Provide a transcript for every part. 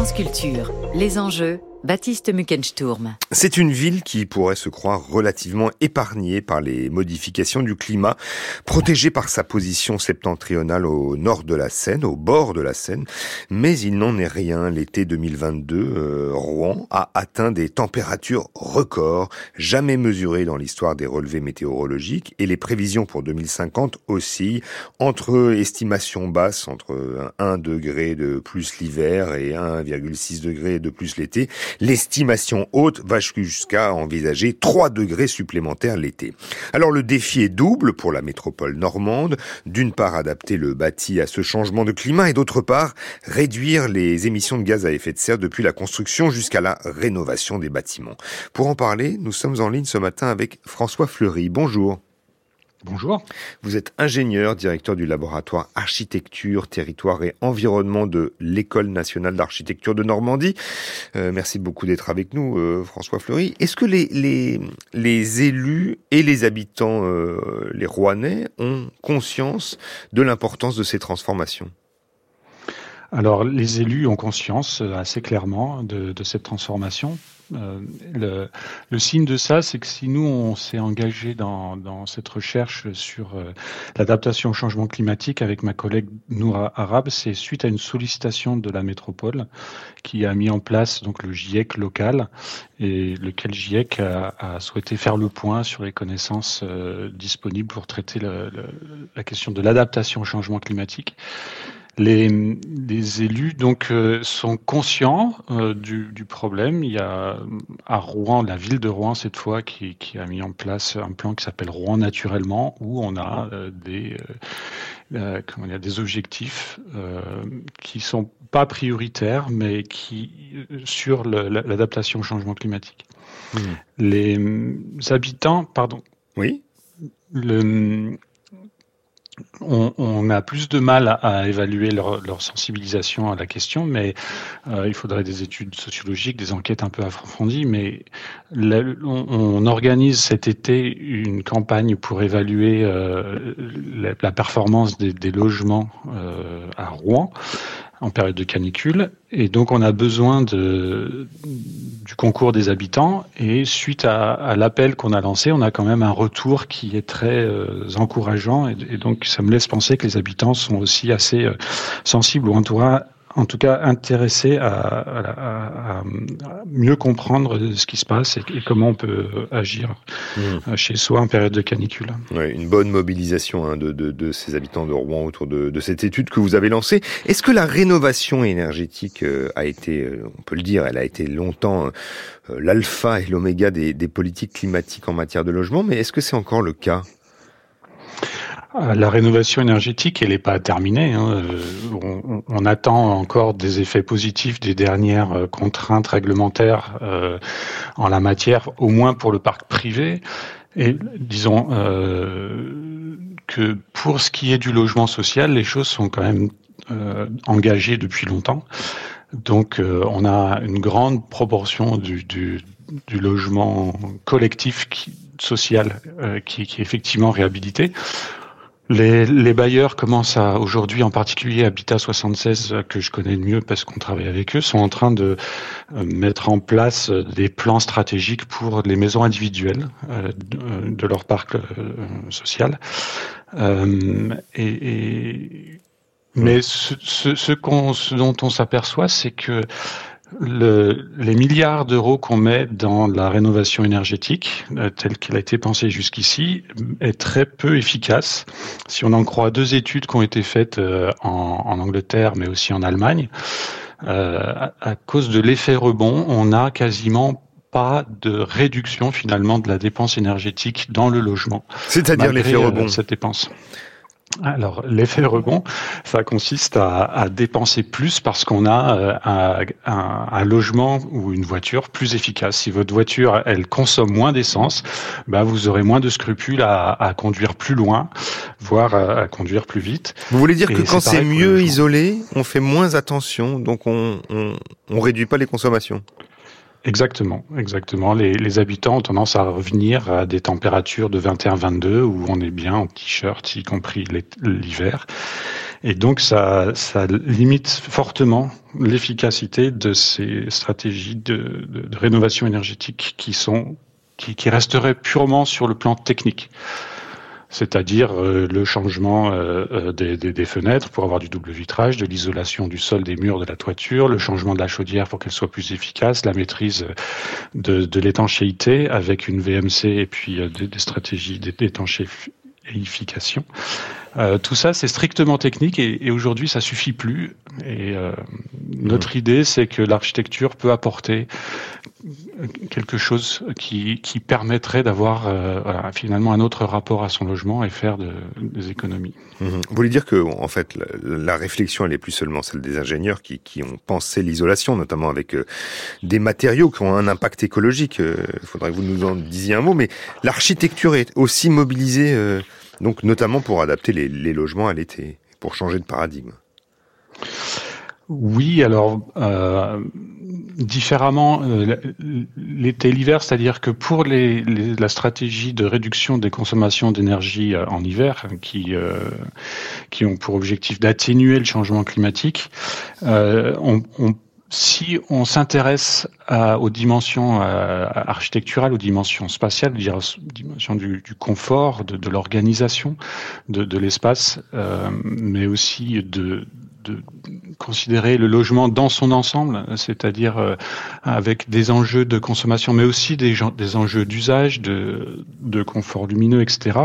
France Culture, les enjeux, Baptiste Muckensturm. C'est une ville qui pourrait se croire relativement épargnée par les modifications du climat, protégée par sa position septentrionale au nord de la Seine, au bord de la Seine. Mais il n'en est rien. L'été 2022, euh, Rouen a atteint des températures records, jamais mesurées dans l'histoire des relevés météorologiques, et les prévisions pour 2050 aussi, entre estimations basses, entre 1 degré de plus l'hiver et 1,6 degré de plus l'été, L'estimation haute va jusqu'à envisager 3 degrés supplémentaires l'été. Alors le défi est double pour la métropole normande. D'une part, adapter le bâti à ce changement de climat et d'autre part, réduire les émissions de gaz à effet de serre depuis la construction jusqu'à la rénovation des bâtiments. Pour en parler, nous sommes en ligne ce matin avec François Fleury. Bonjour. Bonjour. Vous êtes ingénieur, directeur du laboratoire architecture, territoire et environnement de l'École nationale d'architecture de Normandie. Euh, merci beaucoup d'être avec nous, euh, François Fleury. Est-ce que les, les, élus et les habitants, euh, les Rouennais, ont conscience de l'importance de ces transformations? Alors, les élus ont conscience assez clairement de, de cette transformation euh, le, le, signe de ça, c'est que si nous, on s'est engagé dans, dans, cette recherche sur euh, l'adaptation au changement climatique avec ma collègue Noura Arab, c'est suite à une sollicitation de la métropole qui a mis en place donc le GIEC local et lequel GIEC a, a souhaité faire le point sur les connaissances euh, disponibles pour traiter le, la question de l'adaptation au changement climatique. Les, les, élus donc euh, sont conscients euh, du, du, problème. Il y a à Rouen, la ville de Rouen cette fois, qui, qui a mis en place un plan qui s'appelle Rouen naturellement, où on a euh, des comment dire, des objectifs qui sont pas prioritaires, mais qui sur l'adaptation au changement climatique. Mmh. Les habitants, pardon. Oui. Le, on, a plus de mal à, évaluer leur, sensibilisation à la question, mais euh, il faudrait des études sociologiques, des enquêtes un peu approfondies. Mais on, organise cet été une campagne pour évaluer euh, la, performance des, des logements euh, à Rouen en période de canicule. Et donc, on a besoin de, du concours des habitants. Et suite à, l'appel qu'on a lancé, on a quand même un retour qui est très euh, encourageant. Et, donc, ça me laisse penser que les habitants sont aussi assez euh, sensibles, ou en en tout cas intéressé à, à, à, mieux comprendre ce qui se passe et, et comment on peut agir mmh. chez soi en période de canicule. Ouais, une bonne mobilisation hein, de, de, de, ces habitants de Rouen autour de, de cette étude que vous avez lancée. Est-ce que la rénovation énergétique euh, a été, euh, on peut le dire, elle a été longtemps euh, l'alpha et l'oméga des, des politiques climatiques en matière de logement, mais est-ce que c'est encore le cas? La rénovation énergétique, elle n'est pas terminée. Hein. Euh, on, attend encore des effets positifs des dernières euh, contraintes réglementaires euh, en la matière, au moins pour le parc privé. Et disons que pour ce qui est du logement social, les choses sont quand même engagées depuis longtemps. Donc on a une grande proportion du, logement collectif social qui est effectivement réhabilité. Les, les, bailleurs commencent à, aujourd'hui en particulier Habitat 76, que je connais le mieux parce qu'on travaille avec eux, sont en train de euh, mettre en place des plans stratégiques pour les maisons individuelles euh, de, de, leur parc euh, social. Euh, et, et, mais ce, ce, ce, ce dont on s'aperçoit, c'est que le, les milliards d'euros qu'on met dans la rénovation énergétique, euh, telle qu'elle a été pensée jusqu'ici, est très peu efficace. Si on en croit deux études qui ont été faites euh, en, en, Angleterre, mais aussi en Allemagne, euh, à, à, cause de l'effet rebond, on a quasiment pas de réduction finalement de la dépense énergétique dans le logement. C'est-à-dire l'effet rebond. Cette dépense. Alors, l'effet rebond, ça consiste à, à dépenser plus parce qu'on a euh, un, un, un, logement ou une voiture plus efficace. Si votre voiture, elle consomme moins d'essence, ben vous aurez moins de scrupules à, à, conduire plus loin, voire à, à, conduire plus vite. Vous voulez dire Et que quand c'est mieux isolé, on fait moins attention, donc on, on, on réduit pas les consommations? Exactement, exactement. Les, habitants ont tendance à revenir à des températures de 21-22 où on est bien en t-shirt, y compris l'hiver. Et donc, ça, ça limite fortement l'efficacité de ces stratégies de, de, rénovation énergétique qui sont qui, qui resteraient purement sur le plan technique c'est-à-dire euh, le changement euh, euh, des, fenêtres pour avoir du double vitrage, de l'isolation du sol, des murs, de la toiture, le changement de la chaudière pour qu'elle soit plus efficace, la maîtrise de, de l'étanchéité avec une VMC et puis des, des stratégies d'étanchéification. Euh, tout ça, c'est strictement technique et, et aujourd'hui, ça suffit plus. Et euh, notre mmh. idée, c'est que l'architecture peut apporter quelque chose qui, qui permettrait d'avoir euh, voilà, finalement un autre rapport à son logement et faire de, des économies. Mmh. Vous voulez dire que en fait la, la, réflexion elle est plus seulement celle des ingénieurs qui, qui ont pensé l'isolation, notamment avec des matériaux qui ont un impact écologique. Il faudrait que vous nous en disiez un mot, mais l'architecture est aussi mobilisée donc notamment pour adapter les, logements à l'été, pour changer de paradigme. Oui, alors euh, différemment euh, l'été et l'hiver, c'est-à-dire que pour la stratégie de réduction des consommations d'énergie euh, en hiver, qui, qui ont pour objectif d'atténuer le changement climatique, on si on s'intéresse aux dimensions euh, architecturales, aux dimensions spatiales, aux dimensions du, du confort, de, l'organisation de, l'espace, euh, mais aussi de, considérer le logement dans son ensemble, c'est-à-dire euh, avec des enjeux de consommation, mais aussi des, enjeux d'usage, de, confort lumineux, etc.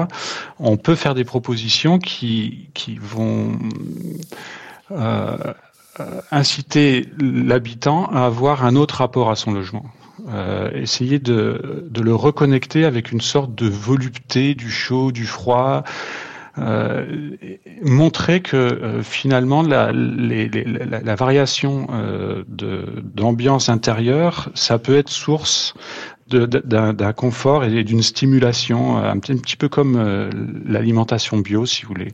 On peut faire des propositions qui, qui vont euh, inciter l'habitant à avoir un autre rapport à son logement. Euh, essayer de, de, le reconnecter avec une sorte de volupté du chaud, du froid, euh, montrer que euh, finalement la, la, variation euh, d'ambiance intérieure, ça peut être source d'un confort et d'une stimulation, un petit, un petit, peu comme euh, l'alimentation bio, si vous voulez.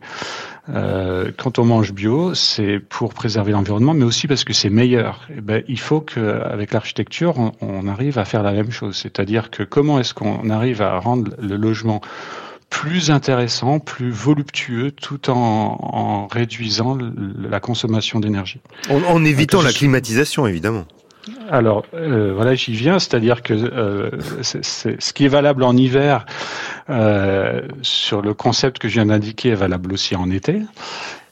Euh, quand on mange bio, c'est pour préserver l'environnement, mais aussi parce que c'est meilleur. Et eh ben, il faut qu'avec l'architecture, on, on, arrive à faire la même chose. C'est-à-dire que comment est-ce qu'on arrive à rendre le logement plus intéressant, plus voluptueux, tout en, en réduisant la consommation d'énergie? En, en, évitant la climatisation, évidemment. Alors euh, voilà, j'y viens, c'est-à-dire que euh, c'est, ce qui est valable en hiver euh, sur le concept que je viens d'indiquer est valable aussi en été.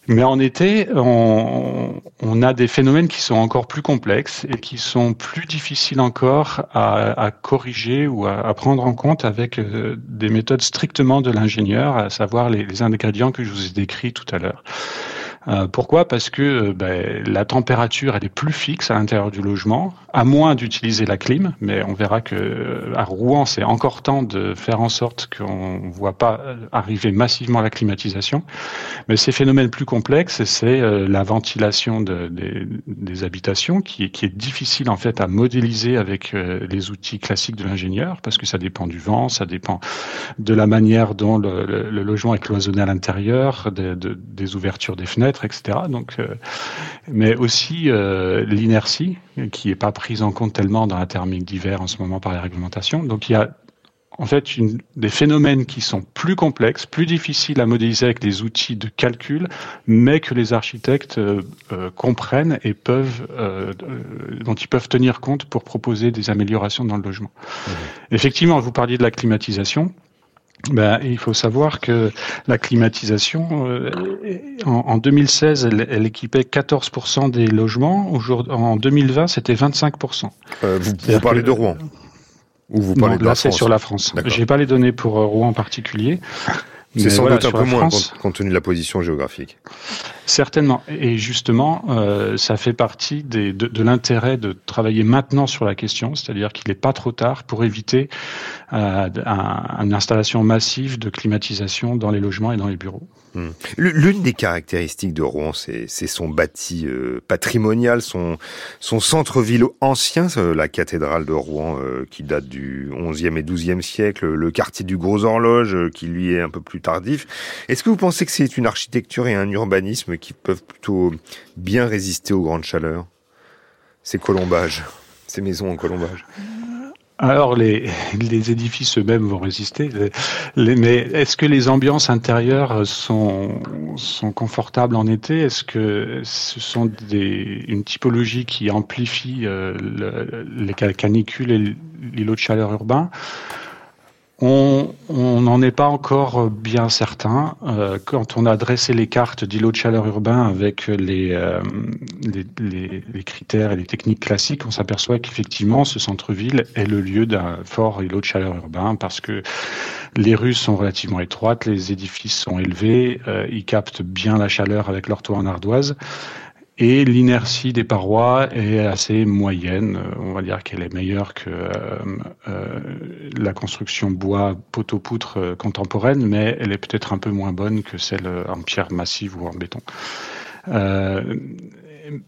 Mais en été, on, a des phénomènes qui sont encore plus complexes et qui sont plus difficiles encore à, corriger ou à, prendre en compte avec des méthodes strictement de l'ingénieur, à savoir les, les ingrédients que je vous ai décrits tout à l'heure. Euh, pourquoi? Parce que euh, ben, la température elle est plus fixe à l'intérieur du logement, à moins d'utiliser la clim. Mais on verra que euh, à Rouen, c'est encore temps de faire en sorte qu'on ne voit pas arriver massivement la climatisation. Mais ces phénomènes plus complexes, c'est la ventilation de, des, des, habitations qui, qui, est difficile en fait à modéliser avec les outils classiques de l'ingénieur, parce que ça dépend du vent, ça dépend de la manière dont le, le, logement est cloisonné à l'intérieur, de, de, des ouvertures des fenêtres etc. Donc, euh, mais aussi euh, l'inertie qui n'est pas prise en compte tellement dans la thermique d'hiver en ce moment par les réglementations. Donc il y a en fait une, des phénomènes qui sont plus complexes, plus difficiles à modéliser avec des outils de calcul, mais que les architectes euh, euh, comprennent et peuvent, euh, dont ils peuvent tenir compte pour proposer des améliorations dans le logement. Mmh. Effectivement, vous parliez de la climatisation. Ben, il faut savoir que la climatisation, euh, en, en, 2016, elle, elle, équipait 14% des logements. En 2020, c'était 25%. Euh, vous, vous parlez que, de Rouen Ou vous parlez non, de là, c'est sur la France. J'ai pas les données pour euh, Rouen en particulier. C'est sans voilà, doute un peu moins France, compte, tenu de la position géographique. Certainement. Et justement, euh, ça fait partie des, de, de l'intérêt de travailler maintenant sur la question, c'est-à-dire qu'il n'est pas trop tard pour éviter euh, un, une installation massive de climatisation dans les logements et dans les bureaux. Mmh. L'une des caractéristiques de Rouen, c'est son bâti euh, patrimonial, son, centre-ville ancien, euh, la cathédrale de Rouen euh, qui date du 11e et 12e siècle, le quartier du Gros Horloge qui lui est un peu plus tardif. Est-ce que vous pensez que c'est une architecture et un urbanisme qui peuvent plutôt bien résister aux grandes chaleurs? Ces colombages, ces maisons en colombage Alors les, les édifices eux-mêmes vont résister, mais est-ce que les ambiances intérieures sont, sont confortables en été? Est-ce que ce sont des, une typologie qui amplifie euh, les canicules et l'îlot de chaleur urbain? On n'en est pas encore bien certain. Euh, quand on a dressé les cartes d'îlots de chaleur urbain avec les, euh, les, critères et les techniques classiques, on s'aperçoit qu'effectivement ce centre-ville est le lieu d'un fort îlot de chaleur urbain parce que les rues sont relativement étroites, les édifices sont élevés, euh, ils captent bien la chaleur avec leur toit en ardoise et l'inertie des parois est assez moyenne. Euh, on va dire qu'elle est meilleure que euh, euh, la construction bois poteau-poutre contemporaine, mais elle est peut-être un peu moins bonne que celle en pierre massive ou en béton.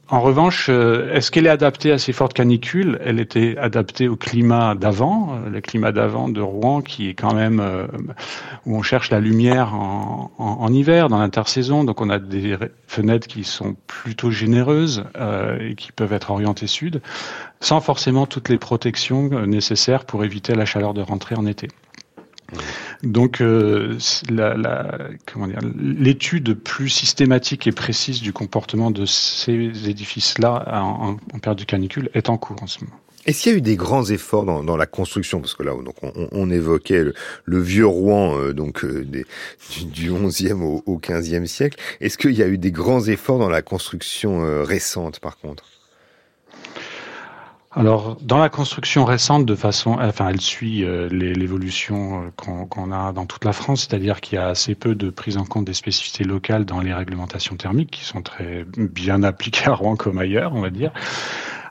En revanche, euh, est-ce qu'elle est adaptée à ces fortes canicules? Elle était adaptée au climat d'avant, euh, le climat d'avant de Rouen, qui est quand même euh, où on cherche la lumière en, hiver, dans l'intersaison. Donc on a des fenêtres qui sont plutôt généreuses et qui peuvent être orientées sud, sans forcément toutes les protections nécessaires pour éviter la chaleur de rentrée en été. Donc, euh, l'étude plus systématique et précise du comportement de ces édifices-là en, période de canicule est en cours en ce moment. Est-ce qu'il y a eu des grands efforts dans, la construction? Parce que là, donc, on, évoquait le, vieux Rouen euh, donc euh, du, 11e au, au 15e siècle. Est-ce qu'il y a eu des grands efforts dans la construction récente, par contre? Alors, dans la construction récente, de façon, enfin, elle suit euh, l'évolution euh, qu'on a dans toute la France, c'est-à-dire qu'il y a assez peu de prise en compte des spécificités locales dans les réglementations thermiques, qui sont très bien appliquées à Rouen comme ailleurs, on va dire.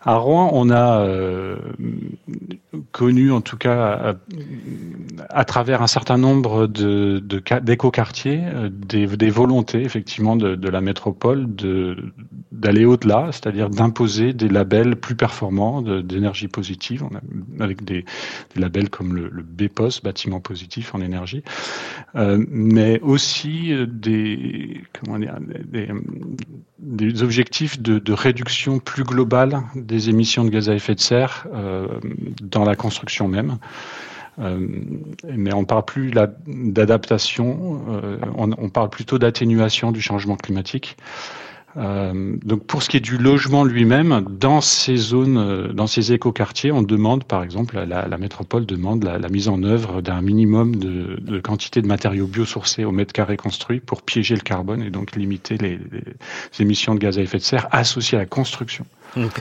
À Rouen, on a euh, connu, en tout cas, à, travers un certain nombre de, d'écoquartiers, euh, des, volontés, effectivement, de, de la métropole de, d'aller au-delà, c'est-à-dire d'imposer des labels plus performants d'énergie positive, avec des, labels comme le, le BPOS, bâtiment positif en énergie, euh, mais aussi des, comment dire, des, objectifs de, de, réduction plus globale des émissions de gaz à effet de serre euh, dans la construction même. Euh, mais on parle plus d'adaptation, euh, on, parle plutôt d'atténuation du changement climatique. Euh, donc pour ce qui est du logement lui-même, dans ces zones, euh, dans ces écoquartiers, on demande par exemple, la, la métropole demande la, la, mise en œuvre d'un minimum de, de, quantité de matériaux biosourcés au mètre carré construit pour piéger le carbone et donc limiter les, les émissions de gaz à effet de serre associées à la construction.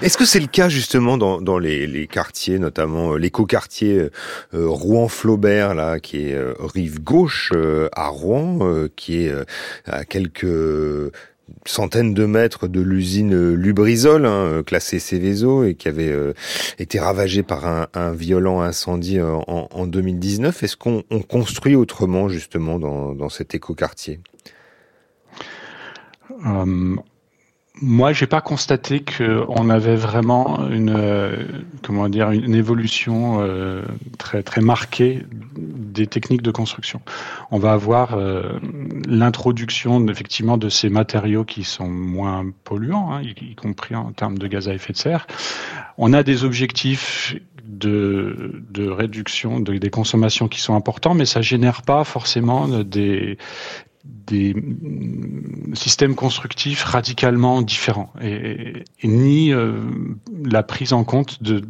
Est-ce que c'est le cas justement dans, dans les, les, quartiers, notamment euh, l'écoquartier euh, Rouen-Flaubert, là, qui est rive gauche à Rouen, qui est à quelques centaines de mètres de l'usine Lubrizol, hein, classée Céveso, et qui avait euh, été ravagée par un, violent incendie en, en 2019. Est-ce qu'on construit autrement justement dans, cet écoquartier? Euh, moi, j'ai pas constaté qu'on avait vraiment une euh, comment dire une évolution euh, très très marquée des techniques de construction. On va avoir euh, l'introduction effectivement de ces matériaux qui sont moins polluants, hein, y, compris en termes de gaz à effet de serre. On a des objectifs de, réduction de, des consommations qui sont importants, mais ça génère pas forcément des, des mm, systèmes constructifs radicalement différents et, ni euh, la prise en compte de,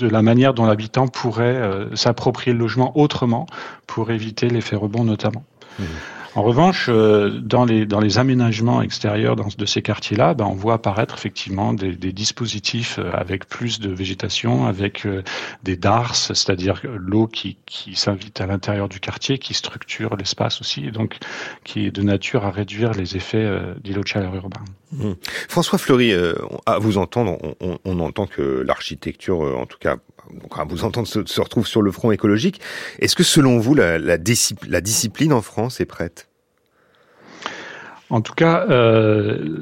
la manière dont l'habitant pourrait euh, s'approprier le logement autrement pour éviter l'effet rebond notamment. Mmh. En revanche, euh, dans les, dans les aménagements extérieurs dans, de ces quartiers-là, ben, on voit apparaître effectivement des, des, dispositifs euh, avec plus de végétation, avec euh, des dars, c'est-à-dire l'eau qui, qui s'invite à l'intérieur du quartier, qui structure l'espace aussi, et donc qui est de nature à réduire les effets d'îlots de chaleur urbain. Mmh. François Fleury, à vous entendre, on, on entend que l'architecture, en tout cas donc à vous entendre, se, retrouve sur le front écologique. Est-ce que selon vous, la, la, la discipline en France est prête? En tout cas, euh,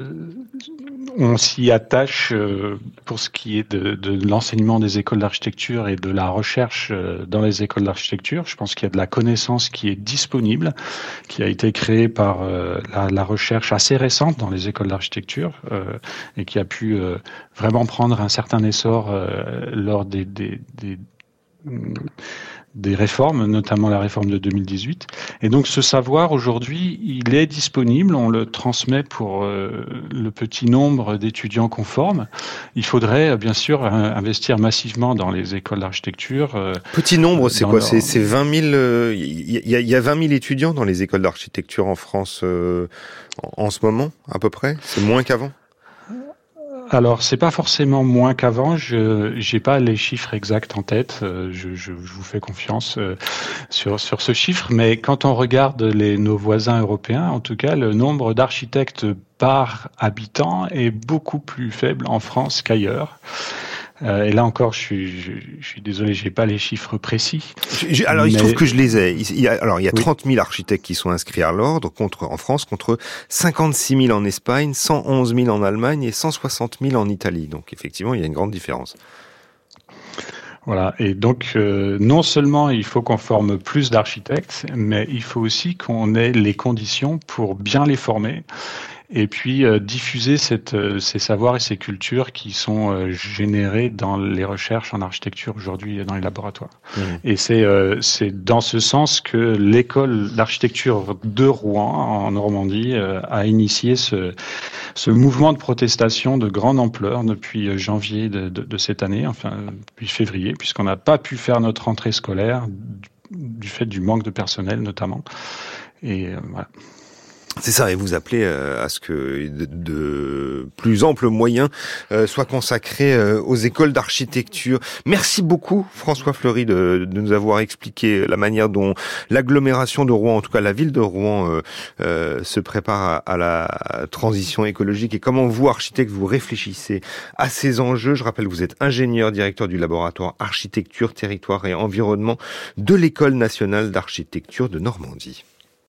on s'y attache euh, pour ce qui est de, l'enseignement des écoles d'architecture et de la recherche euh, dans les écoles d'architecture. Je pense qu'il y a de la connaissance qui est disponible, qui a été créée par euh, la, recherche assez récente dans les écoles d'architecture et qui a pu vraiment prendre un certain essor lors des des réformes, notamment la réforme de 2018. Et donc ce savoir aujourd'hui, il est disponible, on le transmet pour euh, le petit nombre d'étudiants qu'on forme. Il faudrait bien sûr investir massivement dans les écoles d'architecture. Euh, petit nombre, c'est quoi? C'est 20 000. Il y, a, y, a 20 000 étudiants dans les écoles d'architecture en France euh, en ce moment, à peu près? C'est moins qu'avant? Alors, c'est pas forcément moins qu'avant. Je j'ai pas les chiffres exacts en tête. Euh, je, je, je vous fais confiance euh, sur sur ce chiffre. Mais quand on regarde les nos voisins européens, en tout cas, le nombre d'architectes par habitant est beaucoup plus faible en France qu'ailleurs. Euh, et là encore, je suis, je, je suis désolé, j'ai pas les chiffres précis. alors, il se trouve que je les ai. Il y a, alors, il y a 30 000 architectes qui sont inscrits à l'ordre contre en France, contre 56 000 en Espagne, 111 000 en Allemagne et 160 000 en Italie. Donc, effectivement, il y a une grande différence. Voilà. Et donc, euh, non seulement il faut qu'on forme plus d'architectes, mais il faut aussi qu'on ait les conditions pour bien les former et puis euh, diffuser cette, euh, ces savoirs et ces cultures qui sont euh, générés dans les recherches en architecture aujourd'hui dans les laboratoires. Mmh. Et c'est dans ce sens que l'école d'architecture de Rouen en Normandie a initié ce, ce mouvement de protestation de grande ampleur depuis janvier de, de, de cette année, enfin depuis février, puisqu'on n'a pas pu faire notre rentrée scolaire du fait du manque de personnel notamment. Et voilà. C'est ça, et vous appelez euh, à ce que de, plus amples moyens euh, soient consacrés euh, aux écoles d'architecture. Merci beaucoup, François Fleury, de, nous avoir expliqué la manière dont l'agglomération de Rouen, en tout cas la ville de Rouen, se prépare à, la transition écologique et comment vous, architecte, vous réfléchissez à ces enjeux. Je rappelle, vous êtes ingénieur, directeur du laboratoire architecture, territoire et environnement de l'École nationale d'architecture de Normandie.